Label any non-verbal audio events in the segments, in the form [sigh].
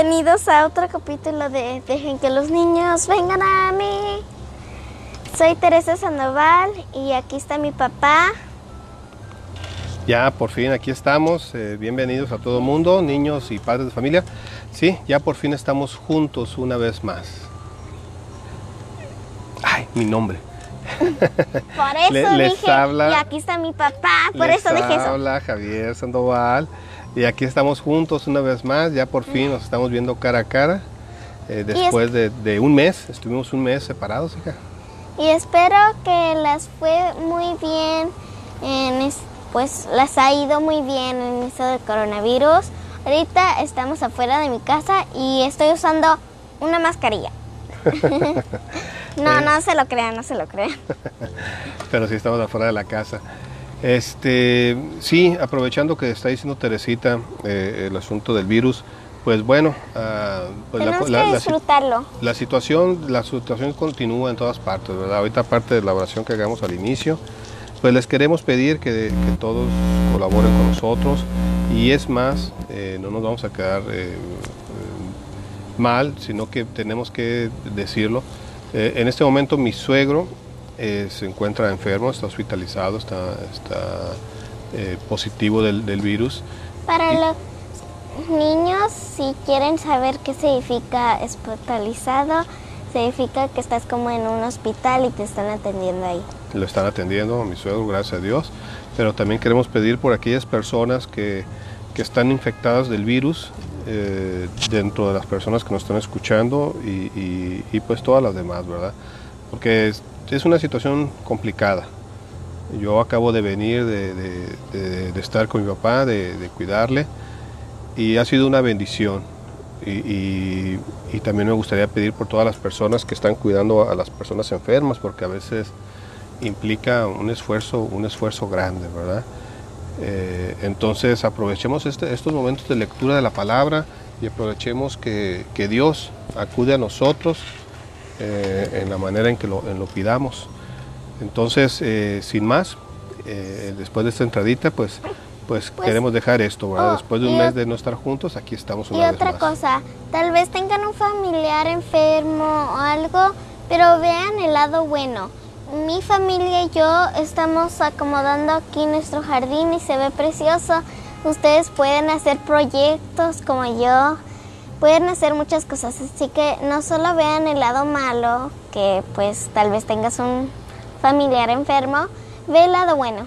bienvenidos a otro capítulo de Dejen que los niños vengan a mí. Soy Teresa Sandoval y aquí está mi papá. Ya por fin aquí estamos, eh, bienvenidos a todo mundo, niños y padres de familia. Sí, ya por fin estamos juntos una vez más. Ay, mi nombre. Por [laughs] eso Le- les dije, habla- y aquí está mi papá, por Les eso dije eso. habla Javier Sandoval y aquí estamos juntos una vez más, ya por fin nos estamos viendo cara a cara. eh, después de, de un mes, estuvimos un mes separados, hija. Y espero que las fue muy bien, en es- pues las ha ido muy bien en esto del coronavirus. Ahorita estamos afuera de mi casa y estoy usando una mascarilla. [laughs] [laughs] no, no se lo crean, no se lo crean. [laughs] pero sí estamos afuera de la casa. Este, sí, aprovechando que está diciendo Teresita eh, el asunto del virus, pues bueno, ah, pues la- Tenemos la- que la disfrutarlo. La situación, la situación continúa en todas partes, ¿verdad? Ahorita aparte de la oración que hagamos al inicio, pues les queremos pedir que, que todos colaboren con nosotros y es más, eh, no nos vamos a quedar eh, eh, mal, sino que tenemos que decirlo. Eh, en este momento mi suegro eh, se encuentra enfermo, está hospitalizado, está, está eh, positivo del, del virus. Para los niños, si quieren saber qué significa hospitalizado, significa que estás como en un hospital y te están atendiendo ahí. lo están atendiendo, mi suegro, gracias a Dios. Pero también queremos pedir por aquellas personas que, que están infectadas del virus, eh, dentro de las personas que nos están escuchando y, y- y, pues todas las demás, ¿verdad? Porque es, una situación complicada. Yo acabo de venir de, estar con mi papá, de, cuidarle, y ha sido una bendición. Y, también me gustaría pedir por todas las personas que están cuidando a las personas enfermas, porque a veces implica un esfuerzo, un esfuerzo grande, ¿verdad? Eh, entonces aprovechemos este- estos momentos de lectura de la palabra y aprovechemos que Dios acude a nosotros eh, en la manera en que lo, en lo pidamos. Entonces, eh, sin más, eh, después de esta entradita, pues, pues, Pues, queremos dejar esto, ¿verdad? oh, Después de un y mes de no estar juntos, aquí estamos Y una vez otra más. cosa, tal vez tengan un familiar enfermo o algo, pero vean el lado bueno. Mi familia y yo estamos acomodando aquí nuestro jardín y se ve precioso. Ustedes pueden hacer proyectos como yo, pueden hacer muchas cosas, así que no solo vean el lado malo, que pues tal vez tengas un familiar enfermo, ve el lado bueno.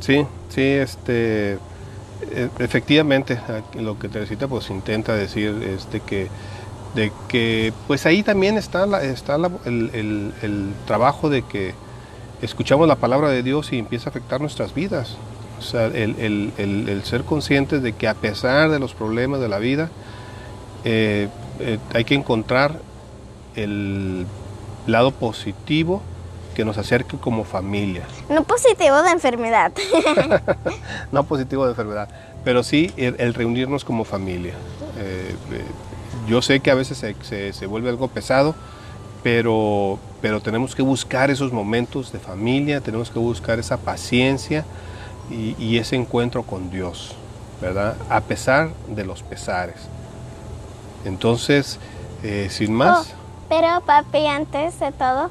Sí, sí, este, e- efectivamente, lo que Teresita pues intenta decir es de que, de que pues ahí también está, la- está el, trabajo de que escuchamos la palabra de Dios y empieza a afectar nuestras vidas. O sea, el- el ser conscientes de que a pesar de los problemas de la vida, eh, eh, hay que encontrar el lado positivo que nos acerque como familia. No positivo de enfermedad. [laughs] no positivo de enfermedad, pero sí el, el reunirnos como familia. Eh, eh, yo sé que a veces se, se- se vuelve algo pesado, pero, pero tenemos que buscar esos momentos de familia, tenemos que buscar esa paciencia y, y ese encuentro con Dios, ¿verdad? A pesar de los pesares. Entonces, eh, sin más, Oh, pero papi, antes de todo,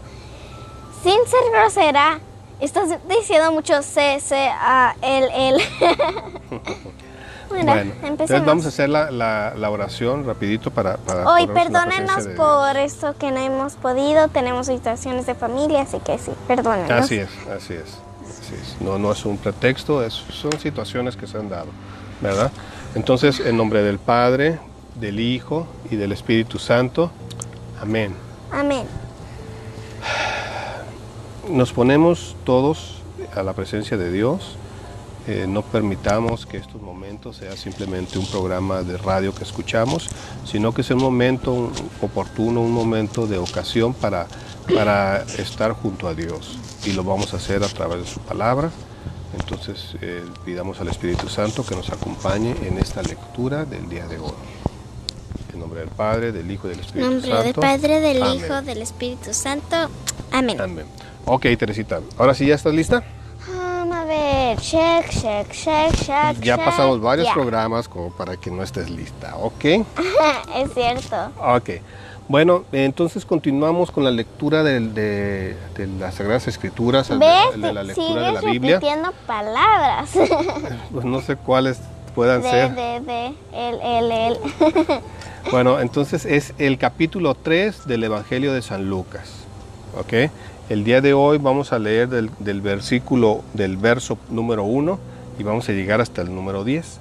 sin ser grosera, estás diciendo mucho C, C, A, L, L. [laughs] bueno, bueno, entonces vamos a hacer la, la- la oración rapidito para... para Hoy perdónenos por esto que no hemos podido, tenemos situaciones de familia, así que sí, perdónenos. Así es, así es. así es. No, no es un pretexto, es- son situaciones que se han dado, ¿verdad? Entonces, en nombre del Padre, del Hijo y del Espíritu Santo, amén. Amén. Nos ponemos todos a la presencia de Dios. Eh, no permitamos que estos momentos sea simplemente un programa de radio que escuchamos, sino que sea un momento un- oportuno, un momento de ocasión para, para estar junto a Dios. Y lo vamos a hacer a través de su palabra. Entonces eh, pidamos al Espíritu Santo que nos acompañe en esta lectura del día de hoy. En nombre del Padre, del Hijo y del Espíritu nombre Santo. del Padre, del Amén. Hijo, del Espíritu Santo. Amén. Amén. Ok, Teresita, ahora sí ya estás lista. Vamos a ver. check, check, check, check. Ya check, pasamos varios programas como para que no estés lista, ¿ok? [laughs] es cierto. Ok. Bueno, entonces continuamos con la lectura de, de las Sagradas Escrituras, de, de la lectura de la Biblia. repitiendo palabras. [laughs] Pues no sé cuáles puedan ser. de, de, el, el, el. [laughs] Bueno, entonces es el capítulo 3 del Evangelio de San Lucas. ¿Ok? El día de hoy vamos a leer del, versículo, del verso número 1 y vamos a llegar hasta el número 10.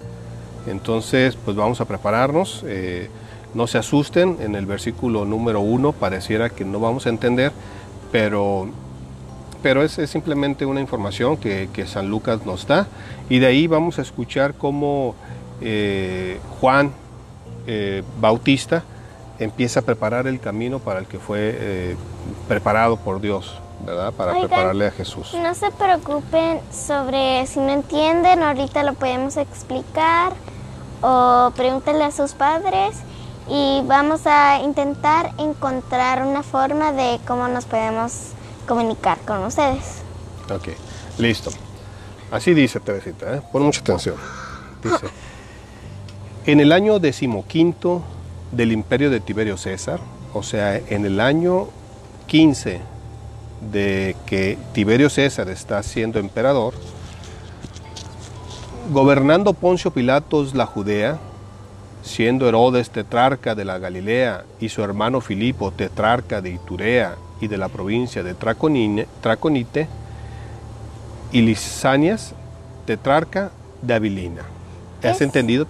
Entonces, pues vamos a prepararnos. eh, no se asusten, en el versículo número 1 pareciera que no vamos a entender, pero, pero es, simplemente una información que, que San Lucas nos da. Y de ahí vamos a escuchar cómo eh, Juan eh, Bautista empieza a preparar el camino para el que fue eh, preparado por Dios, ¿verdad? Para Oigan. prepararle a Jesús. No se preocupen sobre si no entienden, ahorita lo podemos explicar o pregúntenle a sus padres y vamos a intentar encontrar una forma de cómo nos podemos comunicar con ustedes. Ok, listo. Así dice Teresita, ¿eh? pon mucha atención. Dice, [laughs] en el año decimoquinto del imperio de Tiberio César, o sea, en el año 15 de que Tiberio César está siendo emperador, gobernando Poncio Pilatos la Judea, siendo Herodes tetrarca de la Galilea y su hermano Filipo tetrarca de Iturea y de la provincia de Traconine- Traconite, y Lisanias tetrarca de Abilina. ¿Has ¿Qué entendido?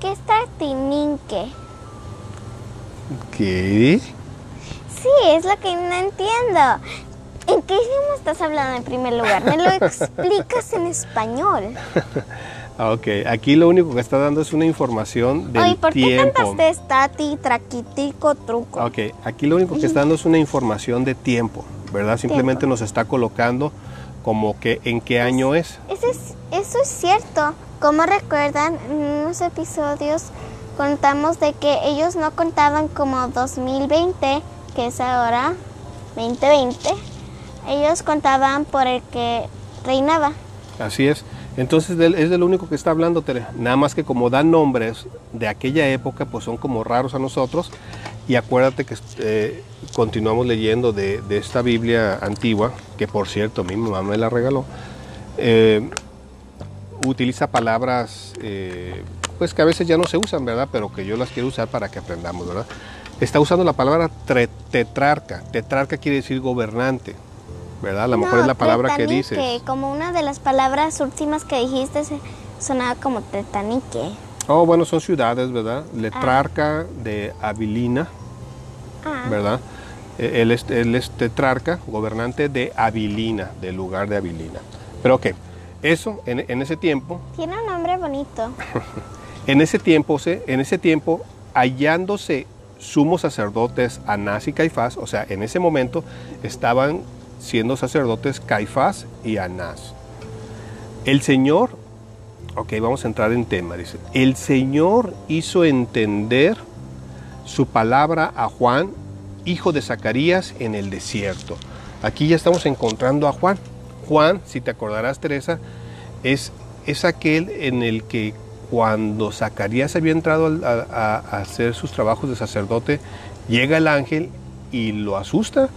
Está- ¿Qué es Tartininque? ¿Qué? Sí, es lo que no entiendo. ¿En qué idioma estás hablando en primer lugar? ¿Me lo [laughs] explicas en español? Ah, Ok, aquí lo único que está dando es una información del Ay, ¿por qué tiempo. cantaste stati, traquitico, truco? Ok, aquí lo único que está dando es una información de tiempo, ¿verdad? Simplemente Tiempo. nos está colocando como que en qué año es. Eso es, eso es cierto. Como recuerdan, en unos episodios contamos de que ellos no contaban como 2020, que es ahora 2020. Ellos contaban por el que reinaba. Así es. Entonces es de lo único que está hablando, Tere. Nada más que como dan nombres de aquella época, pues son como raros a nosotros. Y acuérdate que eh, continuamos leyendo de, de esta Biblia antigua, que por cierto mi mamá me la regaló. eh, utiliza palabras eh, pues que a veces ya no se usan, ¿verdad? Pero que yo las quiero usar para que aprendamos, ¿verdad? Está usando la palabra tetrarca. Tetrarca quiere decir gobernante, ¿verdad? A lo mejor es la palabra que dices. Como una de las palabras últimas que dijiste sonaba como tetanique. Oh, bueno, son ciudades, ¿verdad? Letrarca de Abilina, Ah, ¿verdad? Eh, Él es, él es tetrarca, gobernante de Abilina, del lugar de Abilina. Pero ok, eso en, en ese tiempo, tiene un nombre bonito. [laughs] en ese tiempo, se- en ese tiempo, hallándose sumos sacerdotes Anás y Caifás, o sea, en ese momento estaban siendo sacerdotes Caifás y Anás. El Señor, ok, vamos a entrar en tema, dice, el Señor hizo entender su palabra a Juan, hijo de Zacarías, en el desierto. Aquí ya estamos encontrando a Juan. Juan, si te acordarás, Teresa, es, es aquel en el que cuando Zacarías había entrado a, a- a hacer sus trabajos de sacerdote, llega el ángel y lo asusta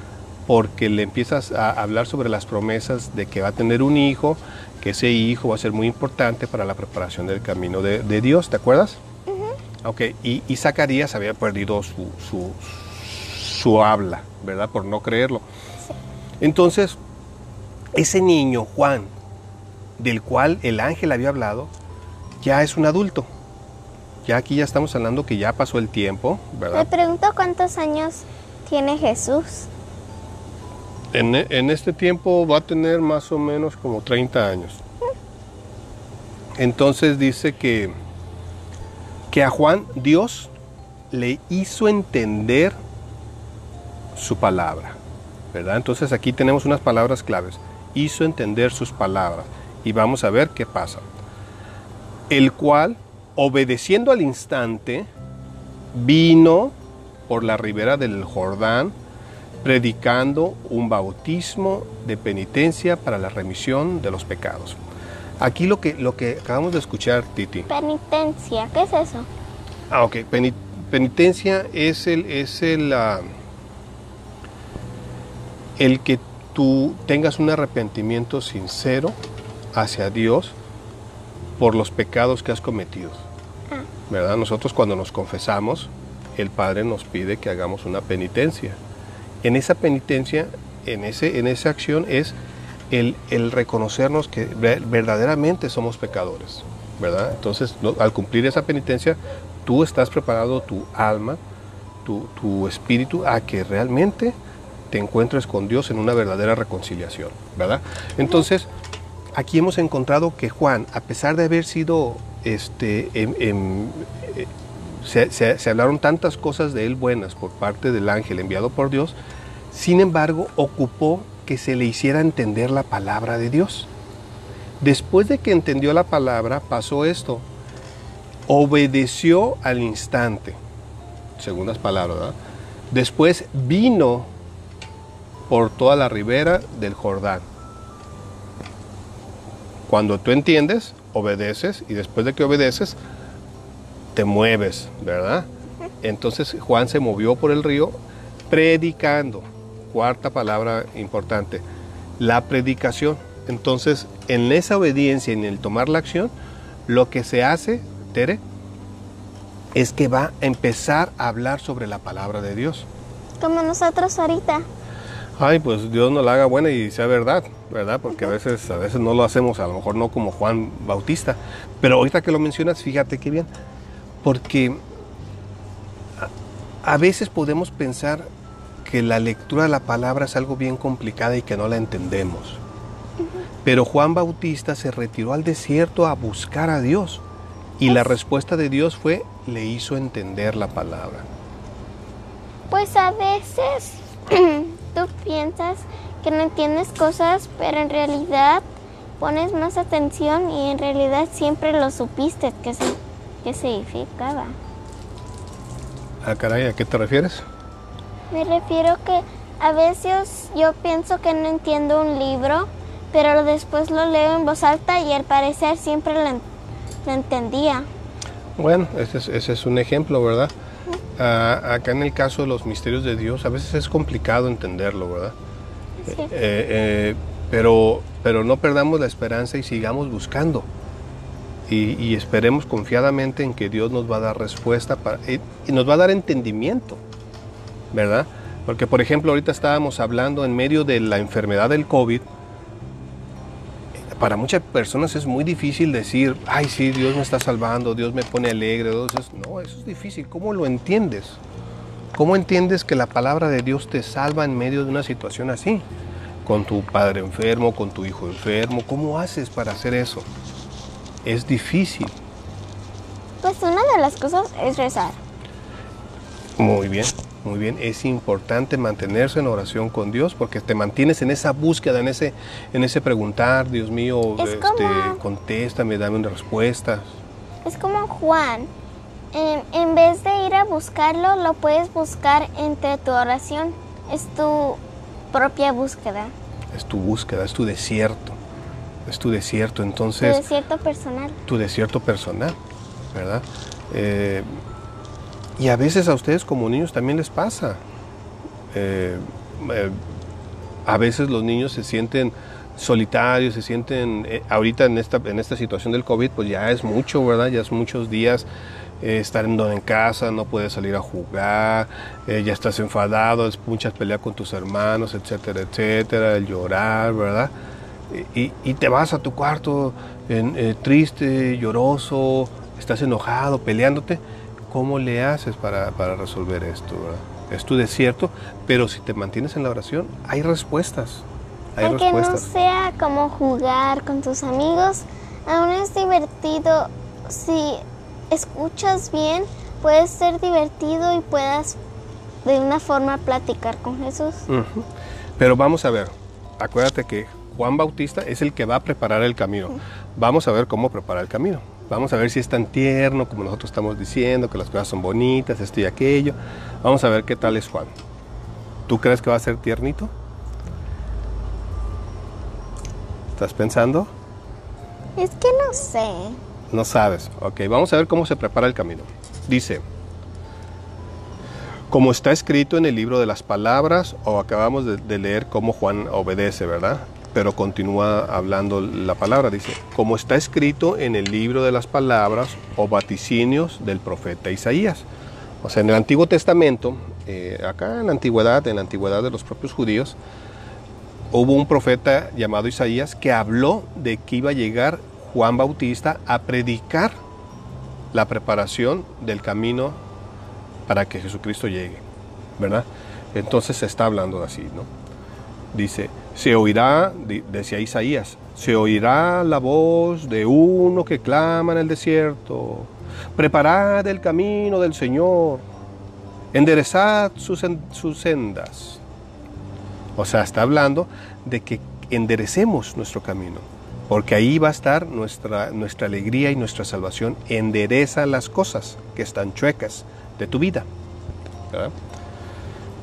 porque le empiezas a hablar sobre las promesas de que va a tener un hijo, que ese hijo va a ser muy importante para la preparación del camino de, de Dios, ¿te acuerdas? Ok, y, y Zacarías había perdido su, su, su habla, ¿verdad? Por no creerlo. Entonces, ese niño, Juan, del cual el ángel había hablado, ya es un adulto. Ya aquí ya estamos hablando que ya pasó el tiempo, Me ¿verdad? pregunto cuántos años tiene Jesús. En, en este tiempo va a tener más o menos como 30 años. Entonces dice que, que a Juan Dios le hizo entender su palabra, ¿verdad? Entonces aquí tenemos unas palabras claves. Hizo entender sus palabras. Y vamos a ver qué pasa. El cual, obedeciendo al instante, vino por la ribera del Jordán, predicando un bautismo de penitencia para la remisión de los pecados. Aquí lo que, lo que acabamos de escuchar, Titi. Penitencia, ¿qué es eso? Ah, ok. Peni- penitencia es el, es el, ah, el que tú tengas un arrepentimiento sincero hacia Dios por los pecados que has cometido. Ah. ¿Verdad? Nosotros cuando nos confesamos, el Padre nos pide que hagamos una penitencia. En esa penitencia, en, ese, en esa acción es el, el reconocernos que ver- verdaderamente somos pecadores. ¿Verdad? Entonces, no- al cumplir esa penitencia, tú estás preparado tu alma, tu, tu espíritu, a que realmente te encuentres con Dios en una verdadera reconciliación. ¿Verdad? Entonces, aquí hemos encontrado que Juan, a pesar de haber sido, este, em- em, eh, se, hablaron tantas cosas de él buenas por parte del ángel enviado por Dios, sin embargo ocupó que se le hiciera entender la palabra de Dios. Después de que entendió la palabra, pasó esto. Obedeció al instante. Segundas palabras, ¿verdad? Después vino por toda la ribera del Jordán. Cuando tú entiendes, obedeces y después de que obedeces, te mueves, ¿verdad? Entonces Juan se movió por el río predicando. Cuarta palabra importante, la predicación. Entonces, en esa obediencia, en el tomar la acción, lo que se hace, Tere, es que va a empezar a hablar sobre la palabra de Dios. Como nosotros ahorita. Ay, pues Dios nos la haga buena y sea verdad, ¿verdad? Porque a veces, a veces no lo hacemos, a lo mejor no como Juan Bautista. Pero ahorita que lo mencionas, fíjate qué bien. Porque a, a veces podemos pensar que la lectura de la palabra es algo bien complicada y que no la entendemos. Pero Juan Bautista se retiró al desierto a buscar a Dios. Y la respuesta de Dios fue, le hizo entender la palabra. Pues a veces [clears throat] tú piensas que no entiendes cosas, pero en realidad pones más atención y en realidad siempre lo supiste que, se, que significaba. Ah, caray, ¿a qué te refieres? Me refiero que a veces yo pienso que no entiendo un libro, pero después lo leo en voz alta y al parecer siempre lo, en- lo entendía. Bueno, ese es, ese es un ejemplo, ¿verdad? Acá en el caso de los misterios de Dios, a veces es complicado entenderlo, ¿verdad? Sí. Eh, eh, pero, pero no perdamos la esperanza y sigamos buscando. Y, y esperemos confiadamente en que Dios nos va a dar respuesta para, y, y nos va a dar entendimiento, ¿verdad? Porque, por ejemplo, ahorita estábamos hablando en medio de la enfermedad del COVID. Para muchas personas es muy difícil decir, ay, sí, Dios me está salvando, Dios me pone alegre. Dios es-". No, eso es difícil. ¿Cómo lo entiendes? ¿Cómo entiendes que la palabra de Dios te salva en medio de una situación así? Con tu padre enfermo, con tu hijo enfermo. ¿Cómo haces para hacer eso? Es difícil. Pues una de las cosas es rezar. Muy bien, muy bien. Es importante mantenerse en oración con Dios porque te mantienes en esa búsqueda, en ese, en ese preguntar, Dios mío, Es este, como- contéstame, dame una respuesta. Es como Juan. En, en vez de ir a buscarlo, lo puedes buscar entre tu oración. Es tu propia búsqueda, Es tu búsqueda, es tu desierto. Es tu desierto. tu Entonces, desierto personal. tu desierto personal, ¿verdad? Eh, y a veces a ustedes como niños también les pasa. Eh, eh, a veces los niños se sienten solitarios, se sienten, eh, ahorita en esta, en esta situación del COVID, pues ya es mucho, ¿verdad? Ya es muchos días estar en, casa, no puedes salir a jugar, ya estás enfadado, es muchas peleas con tus hermanos, etcétera, etcétera, el llorar, ¿verdad? Y, te vas a tu cuarto triste, lloroso, estás enojado, peleándote. ¿Cómo le haces para, para resolver esto? verdad? Es tu desierto, pero si te mantienes en la oración, hay respuestas. Hay Aunque no respuestas. sea como jugar con tus amigos, aún es divertido. Si escuchas bien, puede ser divertido y puedas de una forma platicar con Jesús. Pero vamos a ver, acuérdate que Juan Bautista es el que va a preparar el camino. Vamos a ver cómo prepara el camino. Vamos a ver si es tan tierno como nosotros estamos diciendo, que las cosas son bonitas, esto y aquello. Vamos a ver qué tal es Juan. ¿Tú crees que va a ser tiernito? ¿Estás pensando? Es que no sé. No sabes. Ok, vamos a ver cómo se prepara el camino. Dice, como está escrito en el libro de las palabras, o acabamos de, de leer cómo Juan obedece, ¿verdad? Pero continúa hablando la palabra, dice, como está escrito en el libro de las palabras o vaticinios del profeta Isaías. O sea, en el Antiguo Testamento, eh, acá en la antigüedad, en la antigüedad de los propios judíos, hubo un profeta llamado Isaías que habló de que iba a llegar Juan Bautista a predicar la preparación del camino para que Jesucristo llegue, ¿verdad? Entonces se está hablando así, ¿no? Dice, se oirá, decía Isaías, se oirá la voz de uno que clama en el desierto, preparad el camino del Señor, enderezad sus, sus sendas. O sea, está hablando de que enderecemos nuestro camino, porque ahí va a estar nuestra, nuestra alegría y nuestra salvación. Endereza las cosas que están chuecas de tu vida.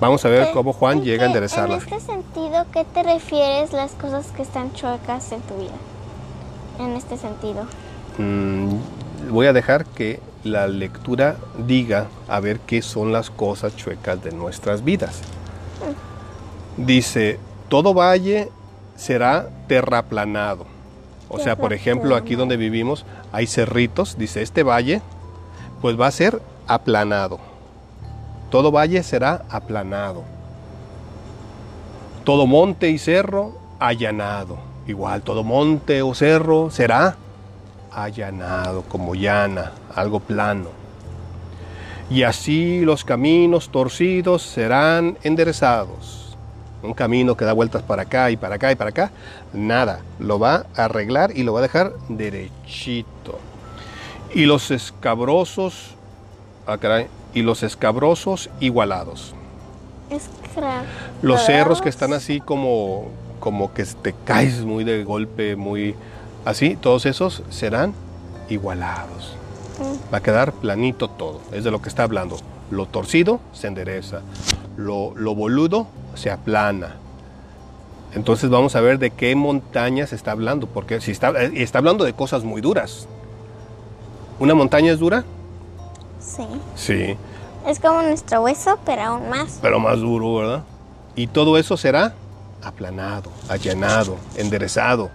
Vamos a ver cómo Juan llega a enderezarlas. En este sentido, ¿qué te refieres las cosas que están chuecas en tu vida? En este sentido. Mm, voy a dejar que la lectura diga a ver qué son las cosas chuecas de nuestras vidas. Mm. Dice, todo valle será terraplanado. O sea, por ejemplo, aquí donde vivimos hay cerritos, dice, este valle pues va a ser aplanado. Todo valle será aplanado. Todo monte y cerro allanado. Igual, todo monte o cerro será allanado, como llana, algo plano. Y así los caminos torcidos serán enderezados. Un camino que da vueltas para acá y para acá y para acá, nada, lo va a arreglar y lo va a dejar derechito. Y los escabrosos, ah, y los escabrosos igualados. Los cerros que están así como, como que te caes muy de golpe, muy Así, todos esos serán igualados. Mm. Va a quedar planito todo. Es de lo que está hablando. Lo torcido se endereza. Lo, boludo se aplana. Entonces vamos a ver de qué montañas está hablando. Porque si está, eh, está hablando de cosas muy duras. ¿Una montaña es dura? Sí. Sí. Es como nuestro hueso, pero aún más. Pero más duro, ¿verdad? Y todo eso será aplanado, allanado, enderezado.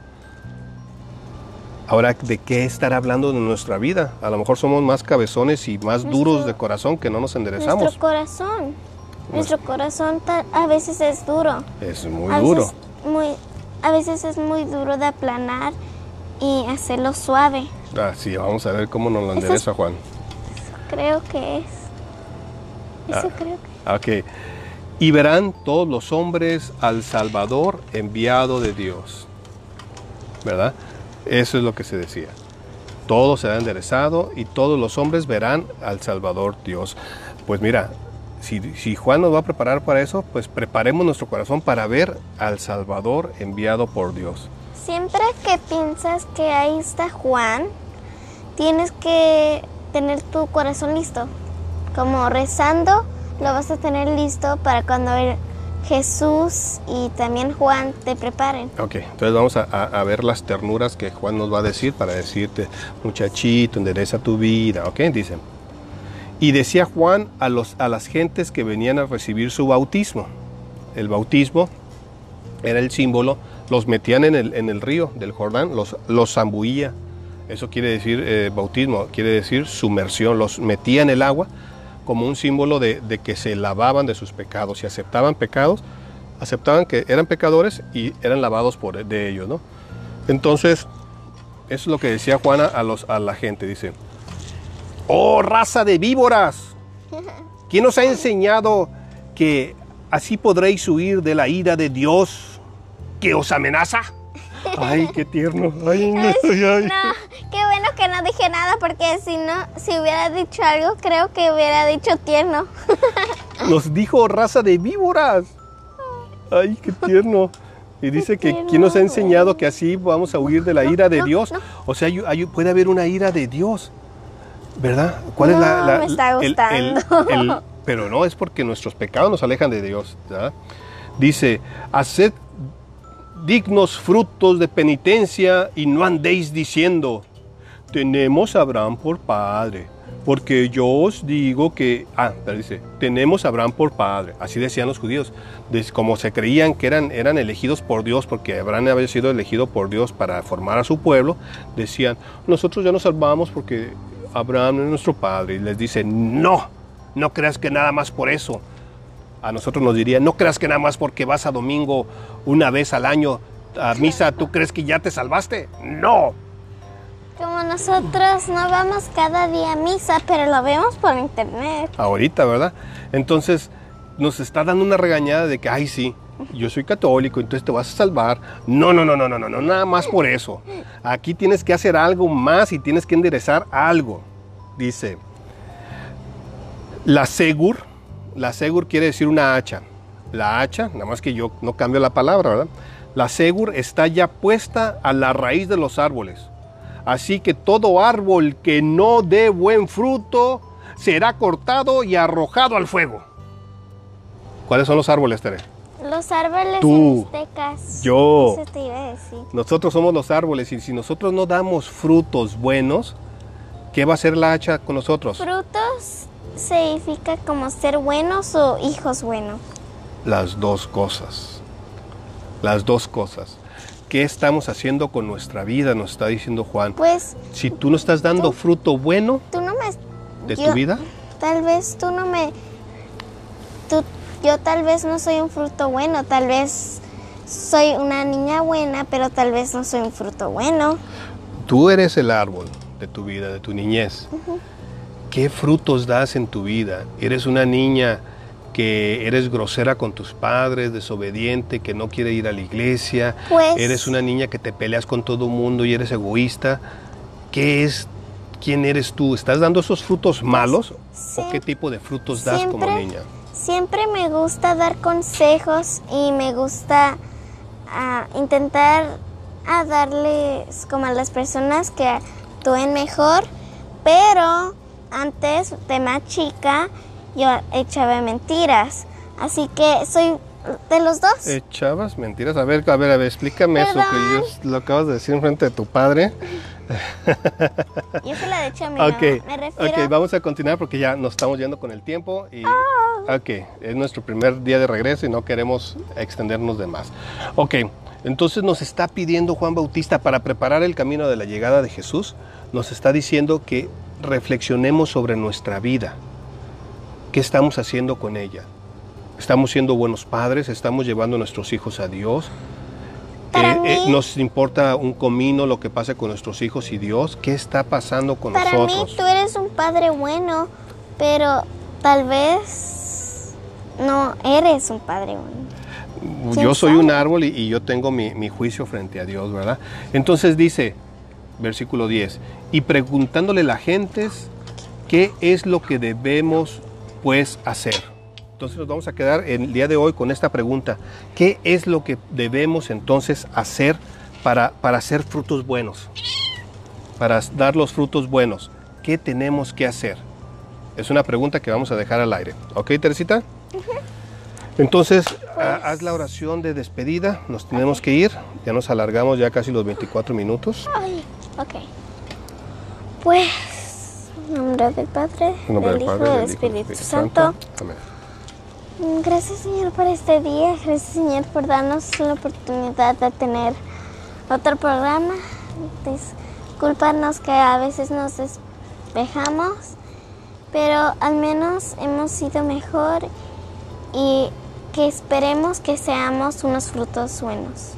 Ahora, ¿de qué estar hablando de nuestra vida? A lo mejor somos más cabezones y más duros de corazón que no nos enderezamos. Nuestro corazón. Nuestro corazón a veces es duro. Es muy duro. muy, a veces es muy duro de aplanar y hacerlo suave. Ah, sí, vamos a ver cómo nos lo endereza Juan. Creo que es. Eso ah, creo que es. Ok. Y verán todos los hombres al Salvador enviado de Dios. ¿Verdad? Eso es lo que se decía. Todo será enderezado y todos los hombres verán al Salvador Dios. Pues mira, si, Juan nos va a preparar para eso, pues preparemos nuestro corazón para ver al Salvador enviado por Dios. Siempre que piensas que ahí está Juan, tienes que tener tu corazón listo. Como rezando, lo vas a tener listo para cuando Jesús y también Juan te preparen. Ok, entonces vamos a, ver las ternuras que Juan nos va a decir para decirte, muchachito, endereza tu vida, ok, dicen. Y decía Juan a, los, a las gentes que venían a recibir su bautismo. El bautismo era el símbolo, los metían en el, en el río del Jordán, los, los zambuía. Eso quiere decir eh, bautismo, quiere decir sumersión, los metía en el agua como un símbolo de, que se lavaban de sus pecados y aceptaban pecados, aceptaban que eran pecadores y eran lavados por de ellos, ¿no? Entonces, eso es lo que decía Juana a, los, a la gente, dice, oh raza de víboras, ¿quién os ha enseñado que así podréis huir de la ira de Dios que os amenaza? Ay, qué tierno. Ay, no, qué bueno que no dije nada porque si no, si hubiera dicho algo, creo que hubiera dicho tierno. [laughs] Nos dijo raza de víboras. Ay, qué tierno. Y dice que quién nos ha enseñado que así vamos a huir de la ira de Dios. O sea, puede haber una ira de Dios. ¿Verdad? ¿Cuál es la, me está gustando. pero no es porque nuestros pecados nos alejan de Dios. Dice, haced dignos frutos de penitencia y no andéis diciendo, tenemos a Abraham por padre. Porque yo os digo que, ah, pero dice, tenemos a Abraham por padre. Así decían los judíos, como se creían que eran, eran elegidos por Dios, porque Abraham había sido elegido por Dios para formar a su pueblo, decían, nosotros ya nos salvamos porque Abraham es nuestro padre. Y les dice, no, no creas que nada más por eso. A nosotros nos diría, no creas que nada más porque vas a domingo una vez al año a misa, ¿tú crees que ya te salvaste? No, como nosotros no vamos cada día a misa, pero lo vemos por internet. Ahorita, ¿verdad? Entonces nos está dando una regañada de que, ay, sí, yo soy católico, entonces te vas a salvar. No, no, no, no, no, no, no, nada más por eso. Aquí tienes que hacer algo más y tienes que enderezar algo. Dice, la segur, la segur quiere decir una hacha. La hacha, nada más que yo no cambio la palabra, ¿verdad? La segur está ya puesta a la raíz de los árboles. Así que todo árbol que no dé buen fruto será cortado y arrojado al fuego. ¿Cuáles son los árboles, Tere? Los árboles Tú. Yo. Eso te iba a decir. Nosotros somos los árboles y si nosotros no damos frutos buenos, ¿qué va a hacer la hacha con nosotros? Frutos significa como ser buenos o hijos buenos. Las dos cosas. Las dos cosas. ¿Qué estamos haciendo con nuestra vida? Nos está diciendo Juan. Pues. Si tú no estás dando fruto bueno tú no me, de yo- tu vida, Tal vez tú no me. Tú, yo tal vez no soy un fruto bueno. Tal vez soy una niña buena, pero tal vez no soy un fruto bueno. tú eres el árbol de tu vida, de tu niñez. ¿Qué frutos das en tu vida? ¿Eres una niña que eres grosera con tus padres, desobediente, que no quiere ir a la iglesia? Pues- ¿Eres una niña que te peleas con todo el mundo y eres egoísta? ¿Qué es? ¿Quién eres tú? ¿Estás dando esos frutos malos? ¿O qué tipo de frutos das como niña? Siempre me gusta dar consejos y me gusta ah, intentar a darles como a las personas que actúen mejor, pero antes de más chica yo echaba mentiras, así que soy de los dos. ¿Echabas mentiras? A ver, a ver, a ver, explícame eso, que yo lo acabas de decir en frente de tu padre. Yo se la he dicho a mi Ok, mamá. Me refiero ok, vamos a continuar porque ya nos estamos yendo con el tiempo y Ah. ok, es nuestro primer día de regreso y no queremos extendernos de más. Ok, entonces nos está pidiendo Juan Bautista para preparar el camino de la llegada de Jesús, nos está diciendo que reflexionemos sobre nuestra vida. ¿Qué estamos haciendo con ella? ¿Estamos siendo buenos padres? ¿Estamos llevando a nuestros hijos a Dios? Para Eh, eh, ¿Nos importa un comino lo que pasa con nuestros hijos y Dios? ¿Qué está pasando con Para nosotros? mí tú eres un padre bueno, pero tal vez no eres un padre bueno. Yo ¿Quién soy un árbol y, y yo tengo mi, mi juicio frente a Dios, ¿verdad? Entonces dice, versículo 10, y preguntándole a la gente qué es lo que debemos pues hacer. Entonces nos vamos a quedar el día de hoy con esta pregunta, ¿qué es lo que debemos entonces hacer para, para hacer frutos buenos? Para dar los frutos buenos, ¿qué tenemos que hacer? Es una pregunta que vamos a dejar al aire. ¿Ok, Teresita? Entonces, ha- haz la oración de despedida. Nos tenemos que ir. Ya nos alargamos ya casi los 24 minutos. Ay, ok. Pues, en nombre del Padre, En nombre del del Hijo Padre, y del del Hijo y del Espíritu Santo. Amén. Mm, Gracias, Señor, por este día. Gracias, Señor, por darnos la oportunidad de tener otro programa. Disculparnos que a veces nos despejamos, pero al menos hemos sido mejor y que esperemos que seamos unos frutos buenos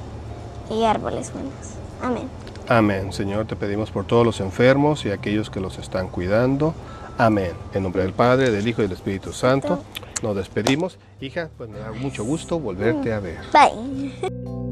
y árboles buenos. Amén. Amén. Señor, te pedimos por todos los enfermos y aquellos que los están cuidando. Amén. En nombre del Padre, del Hijo y del Espíritu Santo, nos despedimos. Hija, pues me da mucho gusto volverte a ver. Bye.